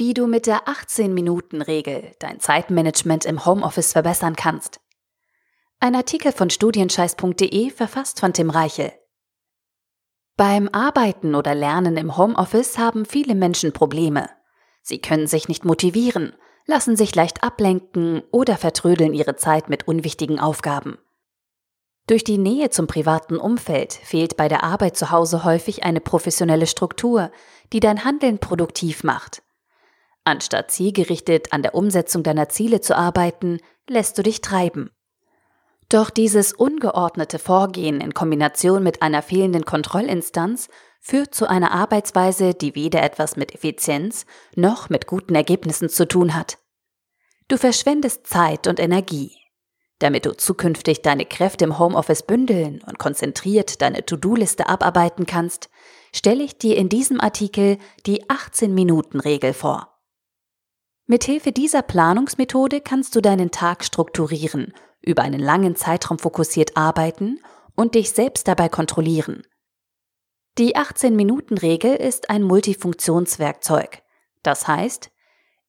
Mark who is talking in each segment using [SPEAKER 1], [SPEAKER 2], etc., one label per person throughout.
[SPEAKER 1] Wie du mit der 18-Minuten-Regel dein Zeitmanagement im Homeoffice verbessern kannst. Ein Artikel von studienscheiß.de verfasst von Tim Reichel. Beim Arbeiten oder Lernen im Homeoffice haben viele Menschen Probleme. Sie können sich nicht motivieren, lassen sich leicht ablenken oder vertrödeln ihre Zeit mit unwichtigen Aufgaben. Durch die Nähe zum privaten Umfeld fehlt bei der Arbeit zu Hause häufig eine professionelle Struktur, die dein Handeln produktiv macht. Anstatt zielgerichtet an der Umsetzung deiner Ziele zu arbeiten, lässt du dich treiben. Doch dieses ungeordnete Vorgehen in Kombination mit einer fehlenden Kontrollinstanz führt zu einer Arbeitsweise, die weder etwas mit Effizienz noch mit guten Ergebnissen zu tun hat. Du verschwendest Zeit und Energie. Damit du zukünftig deine Kräfte im Homeoffice bündeln und konzentriert deine To-Do-Liste abarbeiten kannst, stelle ich dir in diesem Artikel die 18-Minuten-Regel vor. Mithilfe dieser Planungsmethode kannst du deinen Tag strukturieren über einen langen Zeitraum fokussiert arbeiten und dich selbst dabei kontrollieren. Die 18-Minuten-Regel ist ein Multifunktionswerkzeug. Das heißt,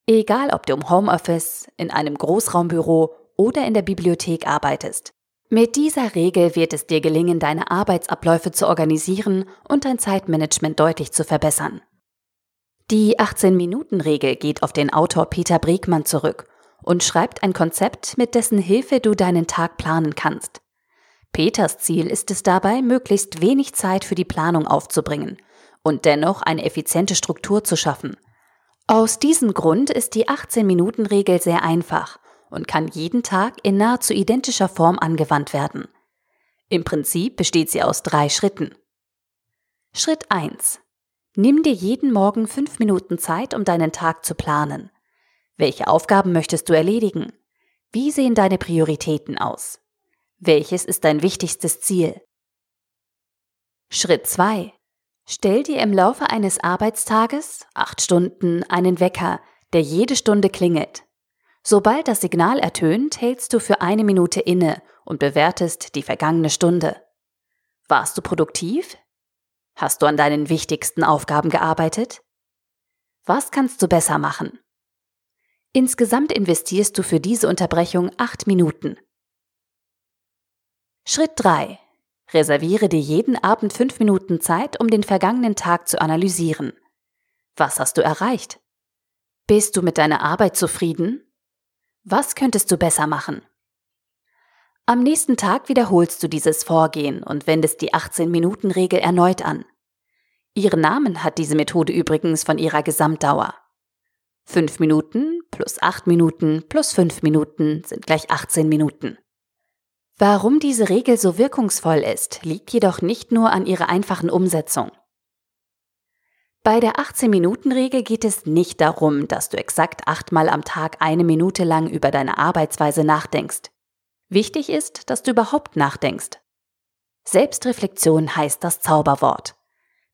[SPEAKER 1] egal ob du im Homeoffice, in einem Großraumbüro oder in der Bibliothek arbeitest, mit dieser Regel wird es dir gelingen, deine Arbeitsabläufe zu organisieren und dein Zeitmanagement deutlich zu verbessern. Die 18-Minuten-Regel geht auf den Autor Peter Bregmann zurück und schreibt ein Konzept, mit dessen Hilfe du deinen Tag planen kannst. Peters Ziel ist es dabei, möglichst wenig Zeit für die Planung aufzubringen und dennoch eine effiziente Struktur zu schaffen. Aus diesem Grund ist die 18-Minuten-Regel sehr einfach und kann jeden Tag in nahezu identischer Form angewandt werden. Im Prinzip besteht sie aus drei Schritten. Schritt 1. Nimm dir jeden Morgen fünf Minuten Zeit, um deinen Tag zu planen. Welche Aufgaben möchtest du erledigen? Wie sehen deine Prioritäten aus? Welches ist dein wichtigstes Ziel? Schritt 2. Stell dir im Laufe eines Arbeitstages, acht Stunden, einen Wecker, der jede Stunde klingelt. Sobald das Signal ertönt, hältst du für eine Minute inne und bewertest die vergangene Stunde. Warst du produktiv? Hast du an deinen wichtigsten Aufgaben gearbeitet? Was kannst du besser machen? Insgesamt investierst du für diese Unterbrechung acht Minuten. Schritt 3. Reserviere dir jeden Abend fünf Minuten Zeit, um den vergangenen Tag zu analysieren. Was hast du erreicht? Bist du mit deiner Arbeit zufrieden? Was könntest du besser machen? Am nächsten Tag wiederholst du dieses Vorgehen und wendest die 18-Minuten-Regel erneut an. Ihren Namen hat diese Methode übrigens von ihrer Gesamtdauer. 5 Minuten plus 8 Minuten plus 5 Minuten sind gleich 18 Minuten. Warum diese Regel so wirkungsvoll ist, liegt jedoch nicht nur an ihrer einfachen Umsetzung. Bei der 18-Minuten-Regel geht es nicht darum, dass du exakt achtmal am Tag eine Minute lang über deine Arbeitsweise nachdenkst. Wichtig ist, dass du überhaupt nachdenkst. Selbstreflexion heißt das Zauberwort.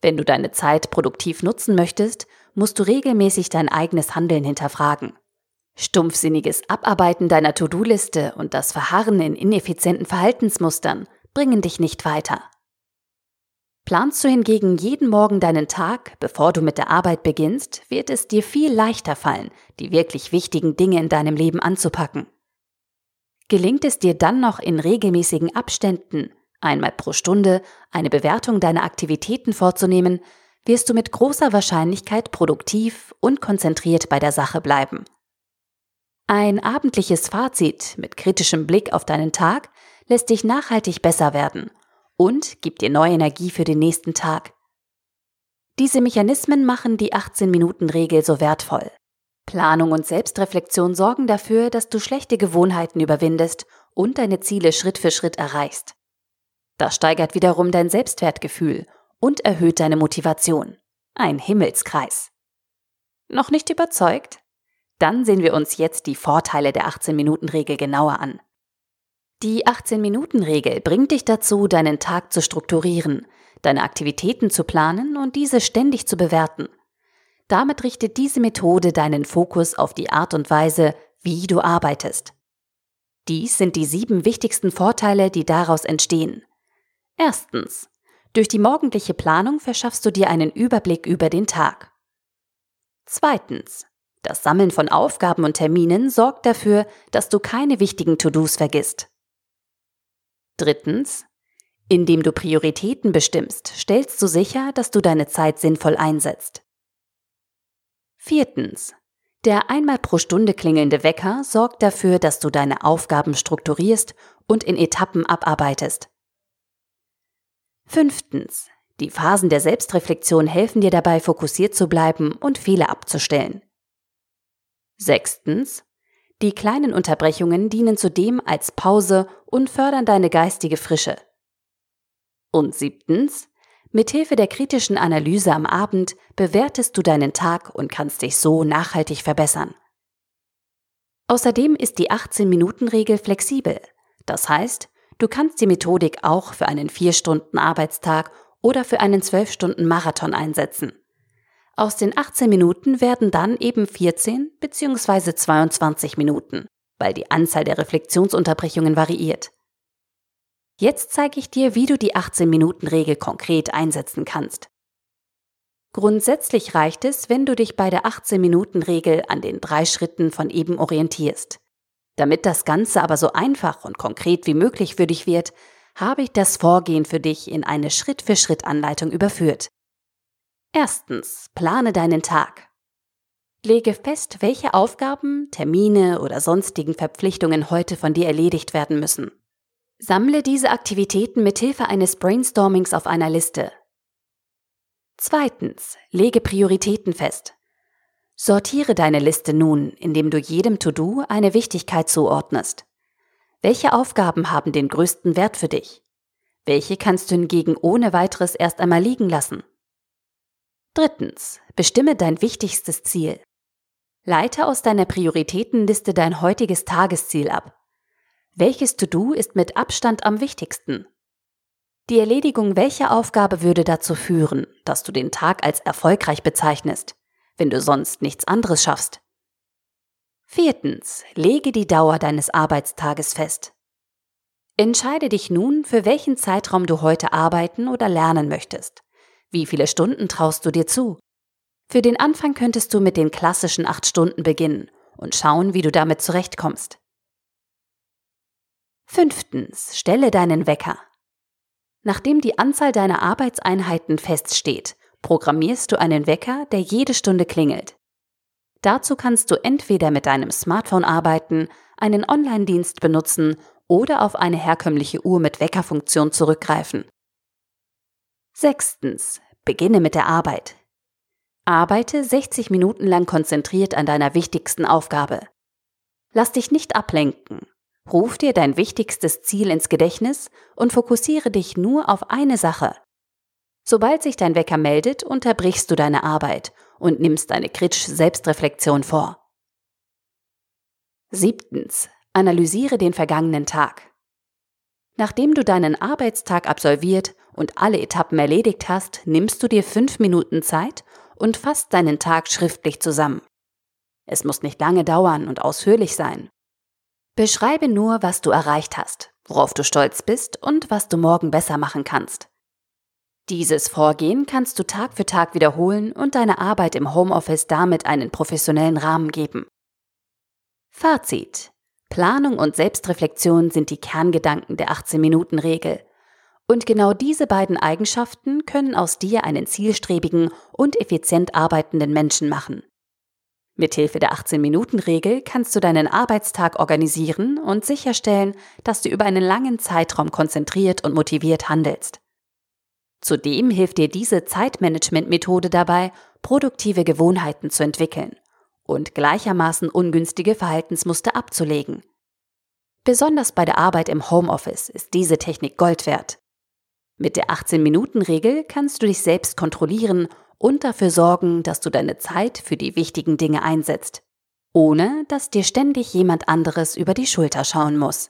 [SPEAKER 1] Wenn du deine Zeit produktiv nutzen möchtest, musst du regelmäßig dein eigenes Handeln hinterfragen. Stumpfsinniges Abarbeiten deiner To-Do-Liste und das Verharren in ineffizienten Verhaltensmustern bringen dich nicht weiter. Planst du hingegen jeden Morgen deinen Tag, bevor du mit der Arbeit beginnst, wird es dir viel leichter fallen, die wirklich wichtigen Dinge in deinem Leben anzupacken. Gelingt es dir dann noch in regelmäßigen Abständen, einmal pro Stunde, eine Bewertung deiner Aktivitäten vorzunehmen, wirst du mit großer Wahrscheinlichkeit produktiv und konzentriert bei der Sache bleiben. Ein abendliches Fazit mit kritischem Blick auf deinen Tag lässt dich nachhaltig besser werden und gibt dir neue Energie für den nächsten Tag. Diese Mechanismen machen die 18-Minuten-Regel so wertvoll. Planung und Selbstreflexion sorgen dafür, dass du schlechte Gewohnheiten überwindest und deine Ziele Schritt für Schritt erreichst. Das steigert wiederum dein Selbstwertgefühl und erhöht deine Motivation. Ein Himmelskreis. Noch nicht überzeugt? Dann sehen wir uns jetzt die Vorteile der 18-Minuten-Regel genauer an. Die 18-Minuten-Regel bringt dich dazu, deinen Tag zu strukturieren, deine Aktivitäten zu planen und diese ständig zu bewerten. Damit richtet diese Methode deinen Fokus auf die Art und Weise, wie du arbeitest. Dies sind die sieben wichtigsten Vorteile, die daraus entstehen. Erstens. Durch die morgendliche Planung verschaffst du dir einen Überblick über den Tag. Zweitens. Das Sammeln von Aufgaben und Terminen sorgt dafür, dass du keine wichtigen To-Dos vergisst. Drittens, indem du Prioritäten bestimmst, stellst du sicher, dass du deine Zeit sinnvoll einsetzt. Viertens, der einmal pro Stunde klingelnde Wecker sorgt dafür, dass du deine Aufgaben strukturierst und in Etappen abarbeitest. Fünftens, die Phasen der Selbstreflexion helfen dir dabei, fokussiert zu bleiben und Fehler abzustellen. Sechstens, die kleinen Unterbrechungen dienen zudem als Pause und fördern deine geistige Frische. Und siebtens, mithilfe der kritischen Analyse am Abend bewertest du deinen Tag und kannst dich so nachhaltig verbessern. Außerdem ist die 18-Minuten-Regel flexibel. Das heißt, du kannst die Methodik auch für einen 4-Stunden-Arbeitstag oder für einen 12-Stunden-Marathon einsetzen. Aus den 18 Minuten werden dann eben 14 bzw. 22 Minuten, weil die Anzahl der Reflexionsunterbrechungen variiert. Jetzt zeige ich dir, wie du die 18-Minuten-Regel konkret einsetzen kannst. Grundsätzlich reicht es, wenn du dich bei der 18-Minuten-Regel an den drei Schritten von eben orientierst. Damit das Ganze aber so einfach und konkret wie möglich für dich wird, habe ich das Vorgehen für dich in eine Schritt-für-Schritt-Anleitung überführt. Erstens, plane deinen Tag. Lege fest, welche Aufgaben, Termine oder sonstigen Verpflichtungen heute von dir erledigt werden müssen. Sammle diese Aktivitäten mit Hilfe eines Brainstormings auf einer Liste. Zweitens, lege Prioritäten fest. Sortiere deine Liste nun, indem du jedem To-Do eine Wichtigkeit zuordnest. Welche Aufgaben haben den größten Wert für dich? Welche kannst du hingegen ohne weiteres erst einmal liegen lassen? Drittens, bestimme dein wichtigstes Ziel. Leite aus deiner Prioritätenliste dein heutiges Tagesziel ab. Welches To-Do ist mit Abstand am wichtigsten? Die Erledigung welcher Aufgabe würde dazu führen, dass du den Tag als erfolgreich bezeichnest, wenn du sonst nichts anderes schaffst? Viertens, lege die Dauer deines Arbeitstages fest. Entscheide dich nun, für welchen Zeitraum du heute arbeiten oder lernen möchtest. Wie viele Stunden traust du dir zu? Für den Anfang könntest du mit den klassischen acht Stunden beginnen und schauen, wie du damit zurechtkommst. Fünftens, stelle deinen Wecker. Nachdem die Anzahl deiner Arbeitseinheiten feststeht, programmierst du einen Wecker, der jede Stunde klingelt. Dazu kannst du entweder mit deinem Smartphone arbeiten, einen Online-Dienst benutzen oder auf eine herkömmliche Uhr mit Weckerfunktion zurückgreifen. Sechstens. Beginne mit der Arbeit. Arbeite 60 Minuten lang konzentriert an deiner wichtigsten Aufgabe. Lass dich nicht ablenken. Ruf dir dein wichtigstes Ziel ins Gedächtnis und fokussiere dich nur auf eine Sache. Sobald sich dein Wecker meldet, unterbrichst du deine Arbeit und nimmst eine kritische Selbstreflexion vor. Siebtens. Analysiere den vergangenen Tag. Nachdem du deinen Arbeitstag absolviert und alle Etappen erledigt hast, nimmst du dir fünf Minuten Zeit und fasst deinen Tag schriftlich zusammen. Es muss nicht lange dauern und ausführlich sein. Beschreibe nur, was du erreicht hast, worauf du stolz bist und was du morgen besser machen kannst. Dieses Vorgehen kannst du Tag für Tag wiederholen und deiner Arbeit im Homeoffice damit einen professionellen Rahmen geben. Fazit. Planung und Selbstreflexion sind die Kerngedanken der 18-Minuten-Regel. Und genau diese beiden Eigenschaften können aus dir einen zielstrebigen und effizient arbeitenden Menschen machen. Mithilfe der 18-Minuten-Regel kannst du deinen Arbeitstag organisieren und sicherstellen, dass du über einen langen Zeitraum konzentriert und motiviert handelst. Zudem hilft dir diese Zeitmanagement-Methode dabei, produktive Gewohnheiten zu entwickeln und gleichermaßen ungünstige Verhaltensmuster abzulegen. Besonders bei der Arbeit im Homeoffice ist diese Technik Gold wert. Mit der 18-Minuten-Regel kannst du dich selbst kontrollieren und dafür sorgen, dass du deine Zeit für die wichtigen Dinge einsetzt, ohne dass dir ständig jemand anderes über die Schulter schauen muss.